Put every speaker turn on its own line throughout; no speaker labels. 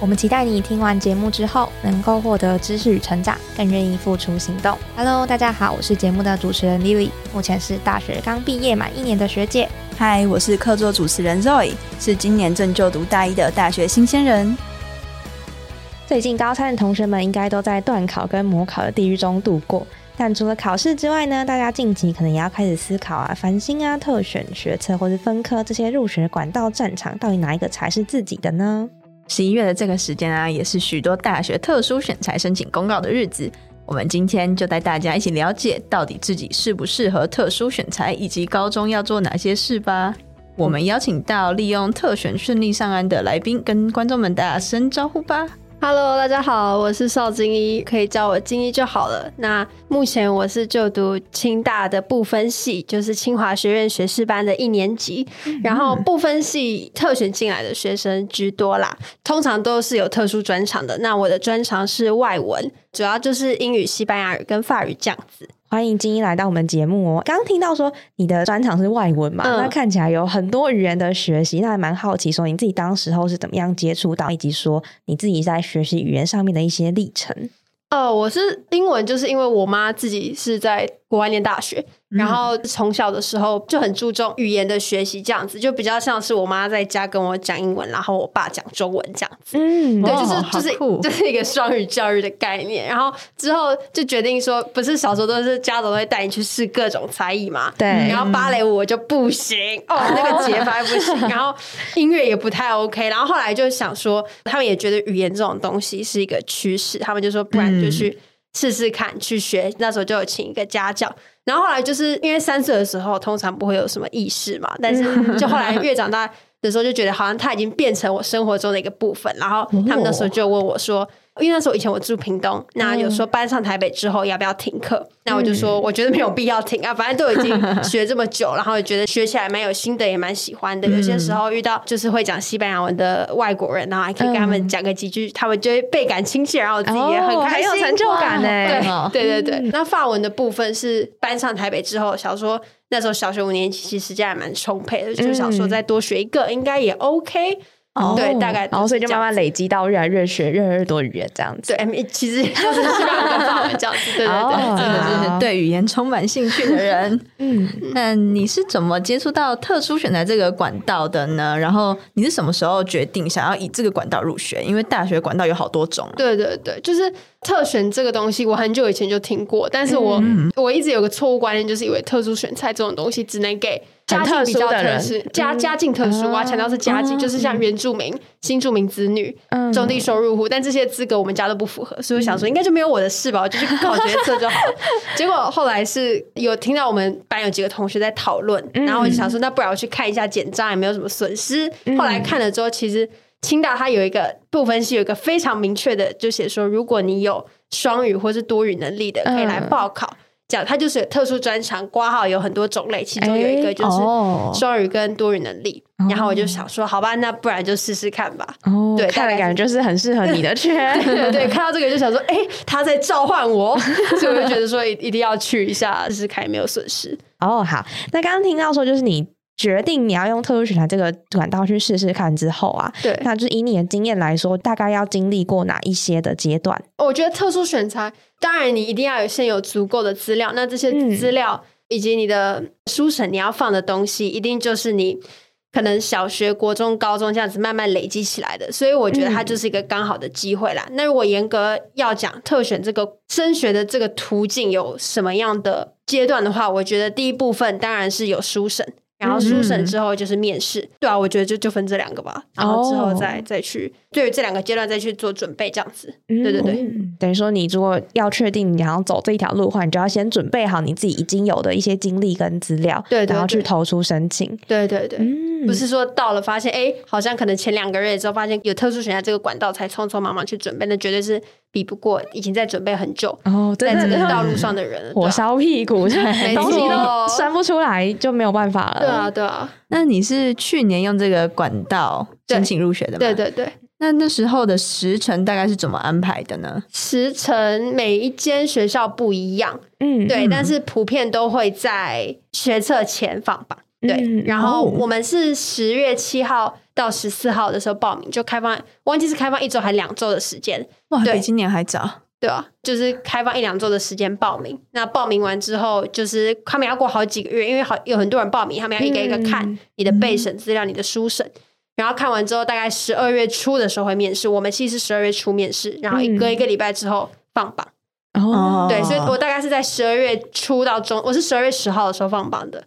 我们期待你听完节目之后，能够获得知识与成长，更愿意付出行动。Hello，大家好，我是节目的主持人 Lily，目前是大学刚毕业满一年的学姐。
嗨，我是客座主持人 Zoe，是今年正就读大一的大学新鲜人。
最近高三的同学们应该都在断考跟模考的地狱中度过，但除了考试之外呢，大家近期可能也要开始思考啊，繁星啊、特选学测或是分科这些入学管道战场，到底哪一个才是自己的呢？
十一月的这个时间啊，也是许多大学特殊选材申请公告的日子。我们今天就带大家一起了解，到底自己适不适合特殊选材，以及高中要做哪些事吧。我们邀请到利用特选顺利上岸的来宾，跟观众们打声招呼吧。
Hello，大家好，我是邵金一，可以叫我金一就好了。那目前我是就读清大的部分系，就是清华学院学士班的一年级。然后部分系特选进来的学生居多啦，通常都是有特殊专长的。那我的专长是外文，主要就是英语、西班牙语跟法语这样子。
欢迎金一来到我们节目哦。刚刚听到说你的专长是外文嘛，那看起来有很多语言的学习，那还蛮好奇说你自己当时候是怎么样接触到，以及说你自己在学习语言上面的一些历程。
哦，我是英文，就是因为我妈自己是在国外念大学，然后从小的时候就很注重语言的学习，这样子就比较像是我妈在家跟我讲英文，然后我爸讲中文这样子。嗯，对，就是就是就是一个双语教育的概念。然后之后就决定说，不是小时候都是家长都会带你去试各种才艺嘛？
对。
然后芭蕾舞我就不行哦，那个节拍不行，然后音乐也不太 OK。然后后来就想说，他们也觉得语言这种东西是一个趋势，他们就说不然。就去试试看，去学。那时候就有请一个家教，然后后来就是因为三岁的时候通常不会有什么意识嘛，但是就后来越长大的时候就觉得好像他已经变成我生活中的一个部分。然后他们那时候就问我说。因为那时候以前我住屏东，那有时候搬上台北之后要不要停课？那我就说我觉得没有必要停啊，反正都已经 学这么久，然后也觉得学起来蛮有心得，也蛮喜欢的。有些时候遇到就是会讲西班牙文的外国人，然后还可以跟他们讲个几句，他们就会倍感亲切，然后自己也很
很有成就感呢。
对对对对，那法文的部分是搬上台北之后，想说那时候小学五年级，其实时间还蛮充沛的，就想说再多学一个应该也 OK。对，大概，
然后所以就慢慢累积到越来越学越来越多语言这样子。
对，其实 就是希望跟法文这样子。对对对，
真的就是对语言充满兴趣的人。嗯，那你是怎么接触到特殊选材这个管道的呢？然后你是什么时候决定想要以这个管道入学？因为大学管道有好多种。
对对对，就是特选这个东西，我很久以前就听过，但是我我一直有个错误观念，就是以为特殊选材这种东西只能给。家境比较特殊，家家境特殊啊，强调是家境，就是像原住民、新住民子女、中低收入户，但这些资格我们家都不符合，所以我想说应该就没有我的事吧，我就去考决策就好了。结果后来是有听到我们班有几个同学在讨论，然后我就想说，那不然我去看一下简章，也没有什么损失。后来看了之后，其实清大它有一个部分是有一个非常明确的，就写说，如果你有双语或是多语能力的，可以来报考。讲它就是特殊专长，挂号有很多种类，其中有一个就是双语跟多语能力。然后我就想说，好吧，那不然就试试看吧。哦，对，
看了感觉就是很适合你的圈。
对对，看到这个就想说，哎，他在召唤我，所以我就觉得说一一定要去一下试试看，没有损失。
哦，好，那刚刚听到说就是你。决定你要用特殊选材这个管道去试试看之后啊，
对，
那就是以你的经验来说，大概要经历过哪一些的阶段？
我觉得特殊选材，当然你一定要有现有足够的资料，那这些资料以及你的书审，你要放的东西，一定就是你可能小学、国中、高中这样子慢慢累积起来的。所以我觉得它就是一个刚好的机会啦。那如果严格要讲特选这个升学的这个途径有什么样的阶段的话，我觉得第一部分当然是有书审。然后书审之后就是面试，对啊，我觉得就就分这两个吧，然后之后再再去对这两个阶段再去做准备，这样子，对对对，
等于说你如果要确定你要走这一条路的话，你就要先准备好你自己已经有的一些经历跟资料，
对，
然后去投出申请，
对对对，不是说到了发现哎，好像可能前两个月之后发现有特殊选项这个管道才匆匆忙忙去准备，那绝对是比不过已经在准备很久
哦，
在这个道路上的人，
火烧屁股，东西都生不出来就没有办法了。
对啊，对啊。
那你是去年用这个管道申请入学的吗？
对对对。
那那时候的时程大概是怎么安排的呢？
时程每一间学校不一样，嗯，对，但是普遍都会在学测前放榜。对，然后我们是十月七号到十四号的时候报名，就开放，忘记是开放一周还两周的时间。
哇，比今年还早。
对啊，就是开放一两周的时间报名。那报名完之后，就是他们要过好几个月，因为好有很多人报名，他们要一个一个看你的备审资料、你的书审。然后看完之后，大概十二月初的时候会面试。我们其实是十二月初面试，然后一隔一个礼拜之后放榜。哦，对，所以我大概是在十二月初到中，我是十二月十号的时候放榜的。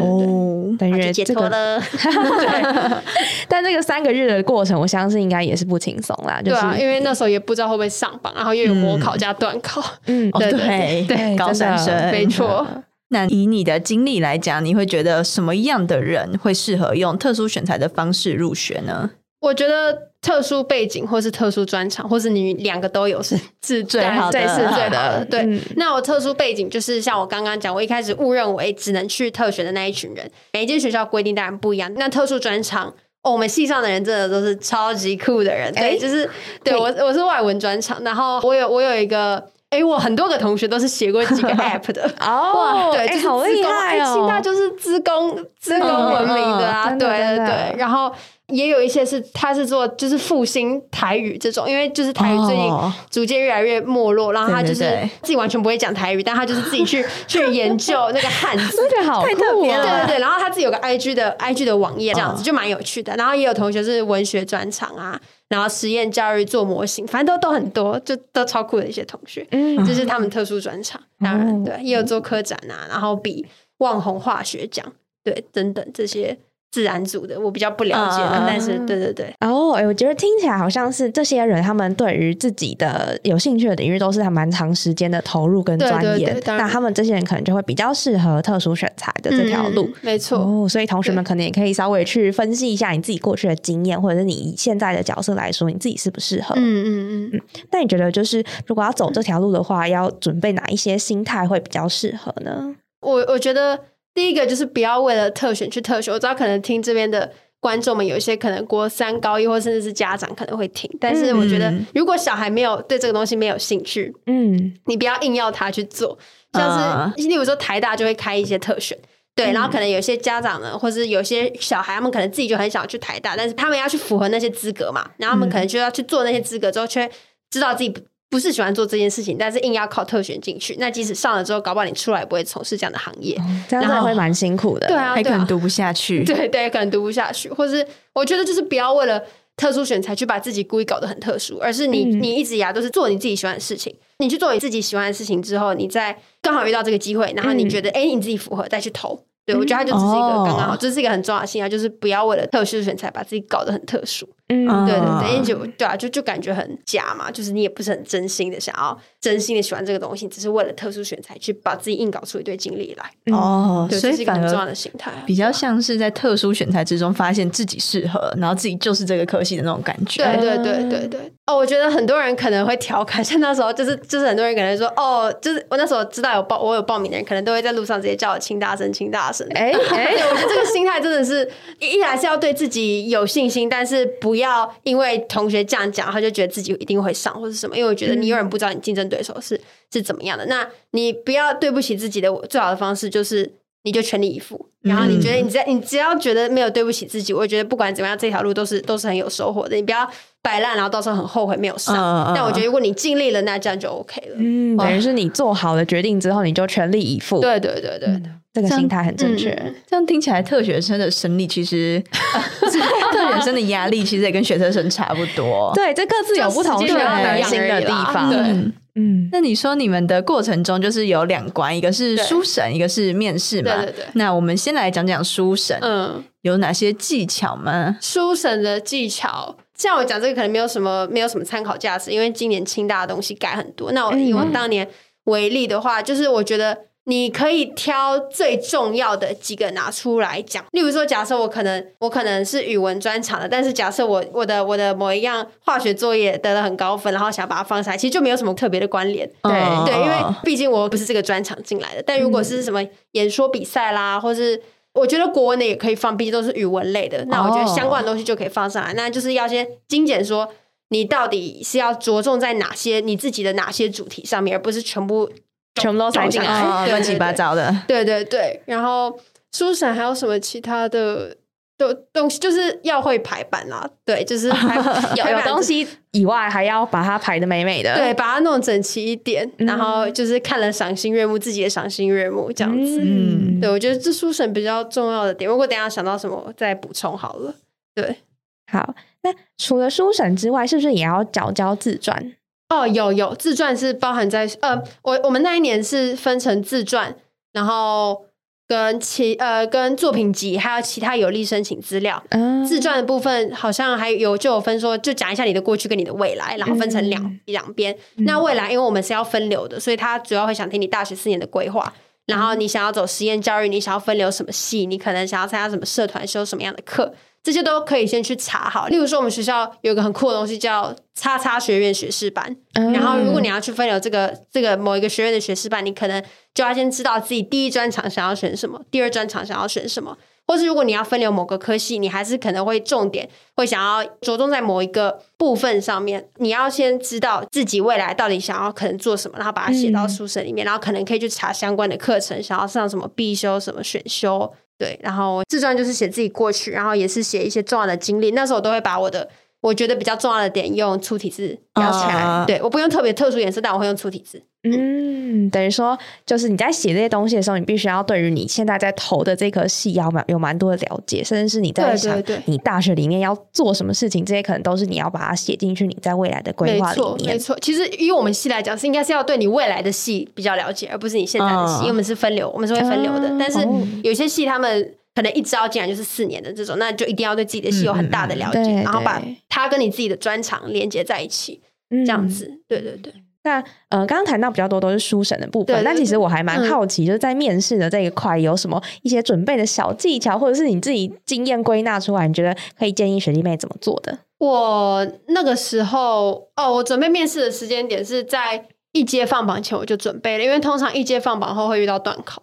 哦，
等于
解脱了。
对，但这个三个日的过程，我相信应该也是不轻松啦。对
啊，因为那时候也不知道会不会上榜，然后又有模考加段考。
嗯，对对对，高三生，
没错。
那以你的经历来讲，你会觉得什么样的人会适合用特殊选材的方式入学呢？
我觉得特殊背景，或是特殊专长，或是你两个都有，是是
最好的，
是最好的。对，那我特殊背景就是像我刚刚讲，我一开始误认为只能去特选的那一群人。每一间学校规定当然不一样。那特殊专长，哦，我们系上的人真的都是超级酷的人。对，就是对我我是外文专长，然后我有我有一个。哎，我很多个同学都是写过几个 app 的
哦，
对，就是
好厉害
哦。清大就是资工资工闻名的啊，对对对。然后也有一些是他是做就是复兴台语这种，因为就是台语最近逐渐越来越没落，然后他就是自己完全不会讲台语，但他就是自己去 去研究那个汉字，
这个好酷
啊！对对对，然后他自己有个 IG 的 IG 的网页，这样子就蛮有趣的。然后也有同学是文学专场啊。然后实验教育做模型，反正都都很多，就都超酷的一些同学，嗯，这是他们特殊专场。当然，对，也有做科展啊，然后比网红化学奖，对，等等这些。自然组的我比较不了解，但是对对对
哦，哎，我觉得听起来好像是这些人他们对于自己的有兴趣的领域都是还蛮长时间的投入跟钻研，那他们这些人可能就会比较适合特殊选材的这条路，
没错
哦。所以同学们可能也可以稍微去分析一下你自己过去的经验，或者是你现在的角色来说，你自己适不适合？嗯嗯嗯。那你觉得就是如果要走这条路的话，要准备哪一些心态会比较适合呢？
我我觉得。第一个就是不要为了特选去特选，我知道可能听这边的观众们有一些可能国三高一或甚至是家长可能会听，但是我觉得如果小孩没有对这个东西没有兴趣，嗯，你不要硬要他去做，像是例如说台大就会开一些特选，对，然后可能有些家长呢，或是有些小孩他们可能自己就很想去台大，但是他们要去符合那些资格嘛，然后他们可能就要去做那些资格之后，却知道自己。不是喜欢做这件事情，但是硬要靠特选进去，那即使上了之后，搞不好你出来也不会从事这样的行业，
这样子会蛮辛苦的，
对啊，
还可能读不下去，
对对，可能读不下去，或是我觉得就是不要为了特殊选材去把自己故意搞得很特殊，而是你你一直以来都是做你自己喜欢的事情，你去做你自己喜欢的事情之后，你再刚好遇到这个机会，然后你觉得哎你自己符合再去投。对，我觉得它就只是一个刚刚好，这是一个很重要的信号，就是不要为了特殊选材把自己搞得很特殊。嗯，对对对，因为就对啊，就就感觉很假嘛，就是你也不是很真心的想要真心的喜欢这个东西，只是为了特殊选材去把自己硬搞出一堆经历来。哦，所以是一个很重要的心态，
比较像是在特殊选材之中发现自己适合，然后自己就是这个科系的那种感觉。
对对对对对。哦，我觉得很多人可能会调侃，像那时候就是就是很多人可能说，哦，就是我那时候知道有报我有报名的人，可能都会在路上直接叫我清大生清大生。哎哎，我觉得这个心态真的是一来是要对自己有信心，但是不要因为同学这样讲，他就觉得自己一定会上或者什么。因为我觉得你永远不知道你竞争对手是是怎么样的，那你不要对不起自己的最好的方式就是你就全力以赴。然后你觉得你只要你只要觉得没有对不起自己，我觉得不管怎么样这条路都是都是很有收获的。你不要。摆烂，然后到时候很后悔没有上。但我觉得如果你尽力了，那这样就 OK 了。
嗯，等于是你做好了决定之后，你就全力以赴。
对对对对，
这个心态很正确。
这样听起来，特学生的生理其实，特学生的压力其实也跟学生生差不多。
对，这各自有不同需要担心的地方。
对，
嗯。那你说你们的过程中就是有两关，一个是书审，一个是面试嘛？
对对对。
那我们先来讲讲书审，嗯，有哪些技巧吗？
书审的技巧。像我讲这个可能没有什么没有什么参考价值，因为今年清大的东西改很多。那我以我当年为例的话，就是我觉得你可以挑最重要的几个拿出来讲。例如说，假设我可能我可能是语文专长的，但是假设我我的我的某一样化学作业得了很高分，然后想把它放下来，其实就没有什么特别的关联。
对
对，因为毕竟我不是这个专场进来的。但如果是什么演说比赛啦，或是我觉得国文的也可以放，毕竟都是语文类的。那我觉得相关的东西就可以放上来。那就是要先精简说，你到底是要着重在哪些你自己的哪些主题上面，而不是全部。
全部都塞进来，
乱七八糟的。
对对对，然后书审还有什么其他的的东西，就是要会排版啊。对，就是
有有东西以外，还要把它排的美美的，
对，把它弄整齐一点。然后就是看了赏心悦目，自己也赏心悦目这样子。嗯，对我觉得这书审比较重要的点，如果等下想到什么再补充好了。对，
好，那除了书审之外，是不是也要交交自传？
哦，有有自传是包含在呃，我我们那一年是分成自传，然后跟其呃跟作品集，还有其他有利申请资料。嗯，自传的部分好像还有就有分说，就讲一下你的过去跟你的未来，然后分成两两边。那未来因为我们是要分流的，所以他主要会想听你大学四年的规划，然后你想要走实验教育，你想要分流什么系，你可能想要参加什么社团，修什么样的课。这些都可以先去查好，例如说我们学校有个很酷的东西叫“叉叉学院学士班”，然后如果你要去分流这个这个某一个学院的学士班，你可能就要先知道自己第一专长想要选什么，第二专长想要选什么，或是如果你要分流某个科系，你还是可能会重点会想要着重在某一个部分上面，你要先知道自己未来到底想要可能做什么，然后把它写到书审里面，然后可能可以去查相关的课程，想要上什么必修、什么选修。对，然后自传就是写自己过去，然后也是写一些重要的经历。那时候我都会把我的我觉得比较重要的点用粗体字标起来。对，我不用特别特殊颜色，但我会用粗体字。
嗯，等于说，就是你在写这些东西的时候，你必须要对于你现在在投的这颗戏要蛮有蛮多的了解，甚至是你在想你大学里面要做什么事情，这些可能都是你要把它写进去你在未来的规划里面。
没错，其实以我们系来讲，是应该是要对你未来的戏比较了解，而不是你现在的戏，因为我们是分流，我们是会分流的。但是有些戏他们可能一招进来就是四年的这种，那就一定要对自己的戏有很大的了解，然后把它跟你自己的专长连接在一起，这样子。对对对。
那呃，刚刚谈到比较多都是书审的部分，那其实我还蛮好奇，就是在面试的这一块有什么一些准备的小技巧，或者是你自己经验归纳出来，你觉得可以建议学弟妹怎么做的？
我那个时候哦，我准备面试的时间点是在一阶放榜前我就准备了，因为通常一阶放榜后会遇到断考。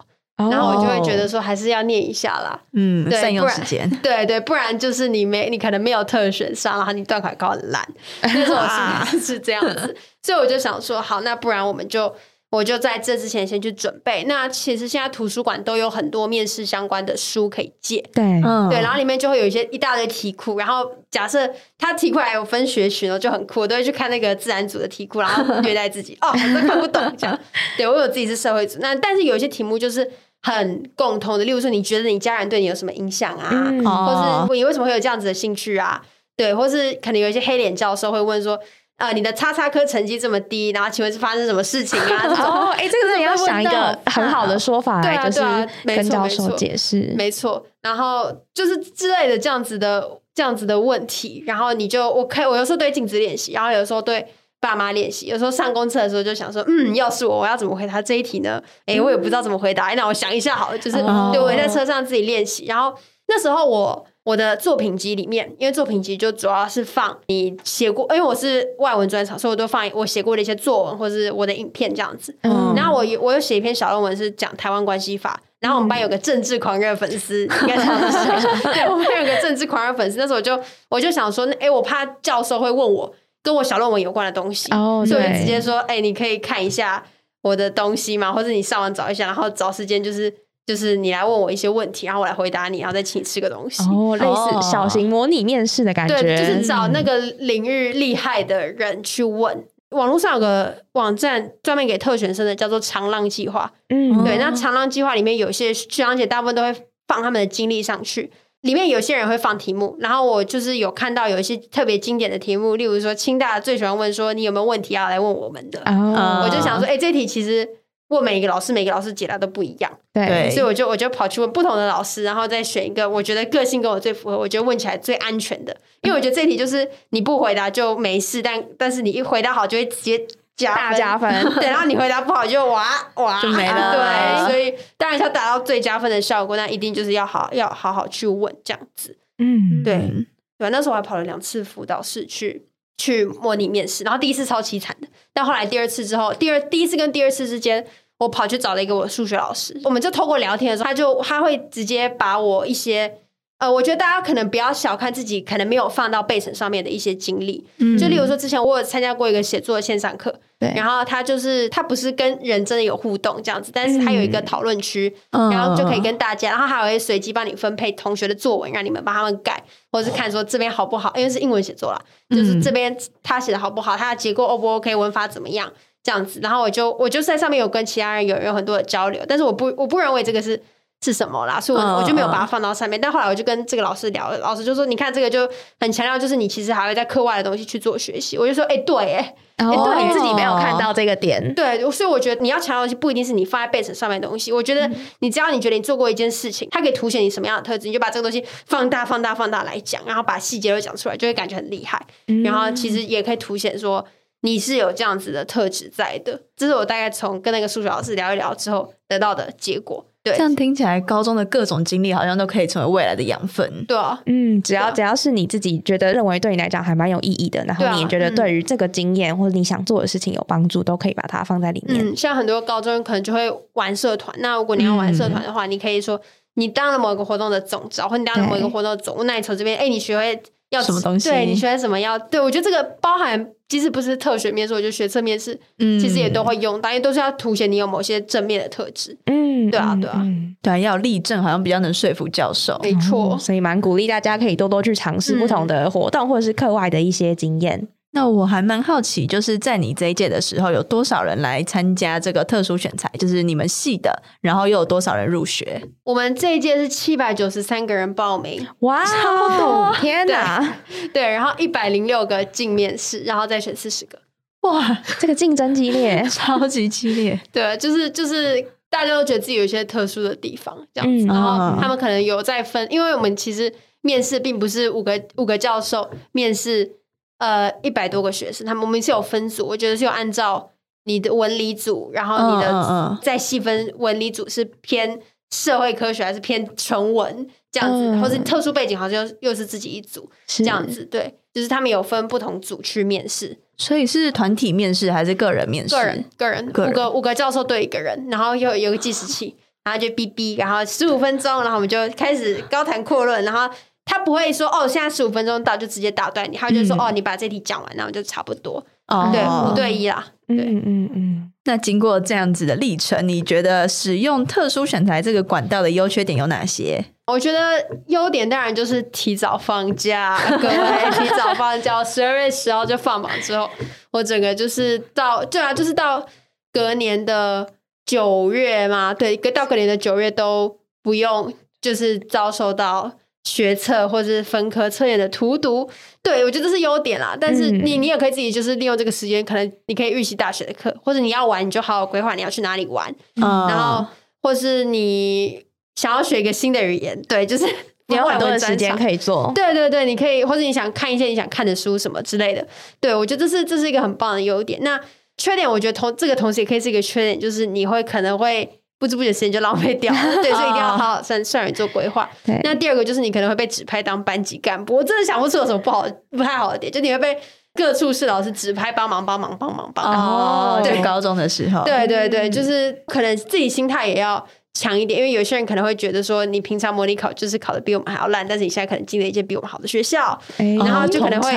然后我就会觉得说，还是要念一下啦。
嗯，善用时间。
对对，不然就是你没，你可能没有特选上，然后你段考考很烂，那种是是这样子。所以我就想说，好，那不然我们就。我就在这之前先去准备。那其实现在图书馆都有很多面试相关的书可以借，
对，
对，然后里面就会有一些一大堆题库。然后假设他题库还有分学群哦，就很酷，我都会去看那个自然组的题库，然后虐待自己哦，我都看不懂这样。对我有自己是社会组，那但是有一些题目就是很共通的，例如说你觉得你家人对你有什么影响啊，或是你为什么会有这样子的兴趣啊？对，或是可能有一些黑脸教授会问说。呃，你的叉叉科成绩这么低，然后请问是发生什么事情啊？
哦，哎，这个是你要想一个很好的说法对，就是跟教授解释，
没错。然后就是之类的这样子的这样子的问题，然后你就我可以，我有时候对镜子练习，然后有时候对爸妈练习，有时候上公厕的时候就想说，嗯，要是我，我要怎么回答这一题呢？哎，我也不知道怎么回答，那我想一下好了，就是对我在车上自己练习，然后那时候我。我的作品集里面，因为作品集就主要是放你写过，因为我是外文专场，所以我都放我写过的一些作文或者是我的影片这样子。然后我我有写一篇小论文是讲台湾关系法，然后我们班有个政治狂热粉丝，应该知道是谁？对，我们班有个政治狂热粉丝，那时候我就我就想说，哎，我怕教授会问我跟我小论文有关的东西，所以我直接说，哎，你可以看一下我的东西嘛？或者你上网找一下，然后找时间就是。就是你来问我一些问题，然后我来回答你，然后再请你吃个东西，
哦，类似小型模拟面试的感觉。
对，就是找那个领域厉害的人去问。网络上有个网站专门给特选生的，叫做长浪计划。嗯，对，那长浪计划里面有些学长姐大部分都会放他们的经历上去，里面有些人会放题目，然后我就是有看到有一些特别经典的题目，例如说清大最喜欢问说你有没有问题要来问我们的，我就想说，哎，这题其实。问每一个老师，每个老师解答都不一样，
对，
所以我就我就跑去问不同的老师，然后再选一个我觉得个性跟我最符合，我觉得问起来最安全的。因为我觉得这题就是你不回答就没事，但但是你一回答好就会直接加
加分，
对，然后你回答不好就哇哇。
就没了。
对，所以当然要达到最加分的效果，那一定就是要好要好好去问这样子。
嗯，
对。对，那时候我还跑了两次辅导室去去模拟面试，然后第一次超凄惨的，但后来第二次之后，第二第一次跟第二次之间，我跑去找了一个我数学老师，我们就透过聊天的时候，他就他会直接把我一些。呃，我觉得大家可能不要小看自己，可能没有放到备审上面的一些经历。嗯，就例如说，之前我有参加过一个写作的线上课，
对，
然后他就是他不是跟人真的有互动这样子，但是他有一个讨论区，然后就可以跟大家，然后还会随机帮你分配同学的作文，让你们帮他们改，或者是看说这边好不好，因为是英文写作啦，就是这边他写的好不好，他的结构 O 不 OK，文法怎么样这样子，然后我就我就在上面有跟其他人有有很多的交流，但是我不我不认为这个是。是什么啦？所以我我就没有把它放到上面。但后来我就跟这个老师聊，老师就说：“你看这个就很强调，就是你其实还会在课外的东西去做学习。”我就说：“哎，对，哎，
对，你自己没有看到这个点。”
对，所以我觉得你要强调的东西不一定是你放在背 e 上面的东西。我觉得你只要你觉得你做过一件事情，它可以凸显你什么样的特质，你就把这个东西放大、放大、放大来讲，然后把细节都讲出来，就会感觉很厉害。然后其实也可以凸显说你是有这样子的特质在的。这是我大概从跟那个数学老师聊一聊之后得到的结果。对，
这样听起来，高中的各种经历好像都可以成为未来的养分。
对啊，
嗯，只要只要是你自己觉得认为对你来讲还蛮有意义的，然后你也觉得对于这个经验或者你想做的事情有帮助，都可以把它放在里面。
嗯，像很多高中可能就会玩社团，那如果你要玩社团的话，你可以说你当了某一个活动的总召，或你当了某一个活动的总务，那你从这边，哎，你学会。要
什么东西？
对你学什么要？对我觉得这个包含，即使不是特学面试，我觉得学测面试，嗯，其实也都会用，因为都是要凸显你有某些正面的特质。嗯，对啊，对啊，
对，要立正，好像比较能说服教授。
没错，
所以蛮鼓励大家可以多多去尝试不同的活动，或者是课外的一些经验。
那我还蛮好奇，就是在你这一届的时候，有多少人来参加这个特殊选材？就是你们系的，然后又有多少人入学？
我们这一届是七百九十三个人报名，
哇，超多！天哪，
对，然后一百零六个进面试，然后再选四十个。
哇，这个竞争激烈，
超级激烈。
对，就是就是大家都觉得自己有一些特殊的地方，这样子，然后他们可能有在分，因为我们其实面试并不是五个五个教授面试。呃，一百多个学生，他们我们是有分组，我觉得是有按照你的文理组，然后你的再细分文理组是偏社会科学还是偏纯文这样子，或者特殊背景好像又是自己一组这样子，对，就是他们有分不同组去面试，
所以是团体面试还是个人面试？
个人，个人，五个五个教授对一个人，然后又有个计时器，然后就哔哔，然后十五分钟，然后我们就开始高谈阔论，然后。他不会说哦，现在十五分钟到就直接打断你，他就说哦，你把这题讲完，然后就差不多。哦，对，五对一啦。对，嗯嗯
嗯。那经过这样子的历程，你觉得使用特殊选材这个管道的优缺点有哪些？
我觉得优点当然就是提早放假，各位 提早放假，十二月十号就放榜之后，我整个就是到对啊，就是到隔年的九月嘛，对，到隔年的九月都不用，就是遭受到。学测或者是分科测验的荼毒，对我觉得这是优点啦。但是你你也可以自己就是利用这个时间，可能你可以预习大学的课，或者你要玩你就好好规划你要去哪里玩，然后或是你想要学一个新的语言，对，就是
你有很多的时间可以做。
对对对，你可以或者你想看一些你想看的书什么之类的。对我觉得这是这是一个很棒的优点。那缺点我觉得同这个同时也可以是一个缺点，就是你会可能会。不知不觉时间就浪费掉了，对，所以一定要 好好算算人做规划。那第二个就是你可能会被指派当班级干部，我真的想不出有什么不好、不太好的点，就你会被各处室老师指派帮忙、帮忙、帮忙、帮忙。
哦，对，高中的时候，
对对对，就是可能自己心态也要强一点，因为有些人可能会觉得说，你平常模拟考就是考的比我们还要烂，但是你现在可能进了一间比我们好的学校，然后就可能会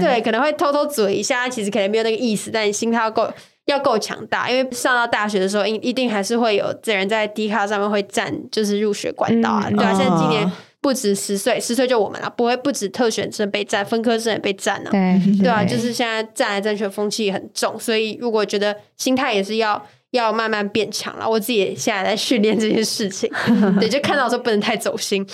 对，可能会偷偷嘴一下，其实可能没有那个意思，但你心态要够。要够强大，因为上到大学的时候，一一定还是会有这人在 D 卡上面会占，就是入学管道啊，对啊。现在今年不止十岁，十岁就我们了，不会不止特选生被占，分科生也被占了，对对啊。就是现在占来占去的风气很重，所以如果觉得心态也是要要慢慢变强了，我自己现在在训练这件事情，对，就看到说不能太走心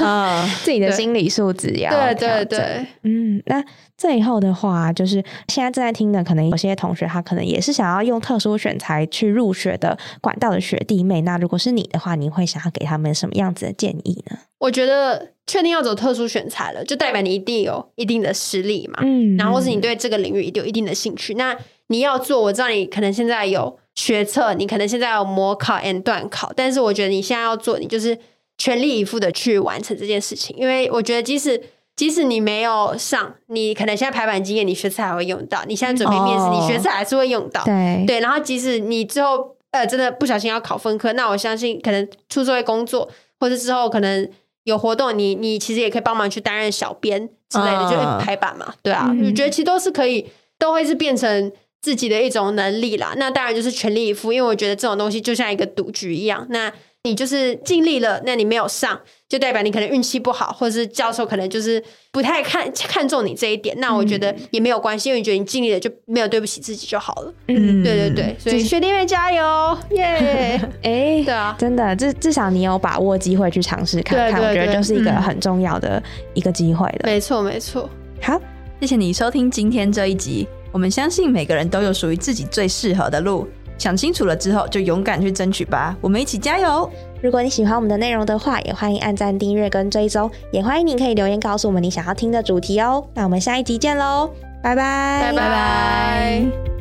啊，自己的心理素质要
对对对，
嗯，那。最后的话，就是现在正在听的，可能有些同学他可能也是想要用特殊选材去入学的管道的学弟妹。那如果是你的话，你会想要给他们什么样子的建议呢？
我觉得确定要走特殊选材了，就代表你一定有一定的实力嘛，嗯，然后是你对这个领域一定有一定的兴趣。那你要做，我知道你可能现在有学测，你可能现在有模考 and 段考，但是我觉得你现在要做，你就是全力以赴的去完成这件事情，因为我觉得即使即使你没有上，你可能现在排版经验，你学测还会用到，你现在准备面试，你学测还是会用到，
对
对，然后即使你之后呃真的不小心要考分科，那我相信可能出社会工作，或者之后可能有活动，你你其实也可以帮忙去担任小编之类的，就排版嘛，对啊，我觉得其实都是可以，都会是变成。自己的一种能力啦，那当然就是全力以赴，因为我觉得这种东西就像一个赌局一样。那你就是尽力了，那你没有上，就代表你可能运气不好，或者是教授可能就是不太看看重你这一点。那我觉得也没有关系，因为你觉得你尽力了，就没有对不起自己就好了。嗯，对对对，所以学弟妹加油，耶！
哎，
对啊，
真的，至至少你有把握机会去尝试看看，我觉得就是一个很重要的一个机会的。
没错，没错。
好，
谢谢你收听今天这一集。我们相信每个人都有属于自己最适合的路，想清楚了之后就勇敢去争取吧。我们一起加油！
如果你喜欢我们的内容的话，也欢迎按赞、订阅跟追踪，也欢迎你可以留言告诉我们你想要听的主题哦。那我们下一集见喽，拜拜，
拜拜拜。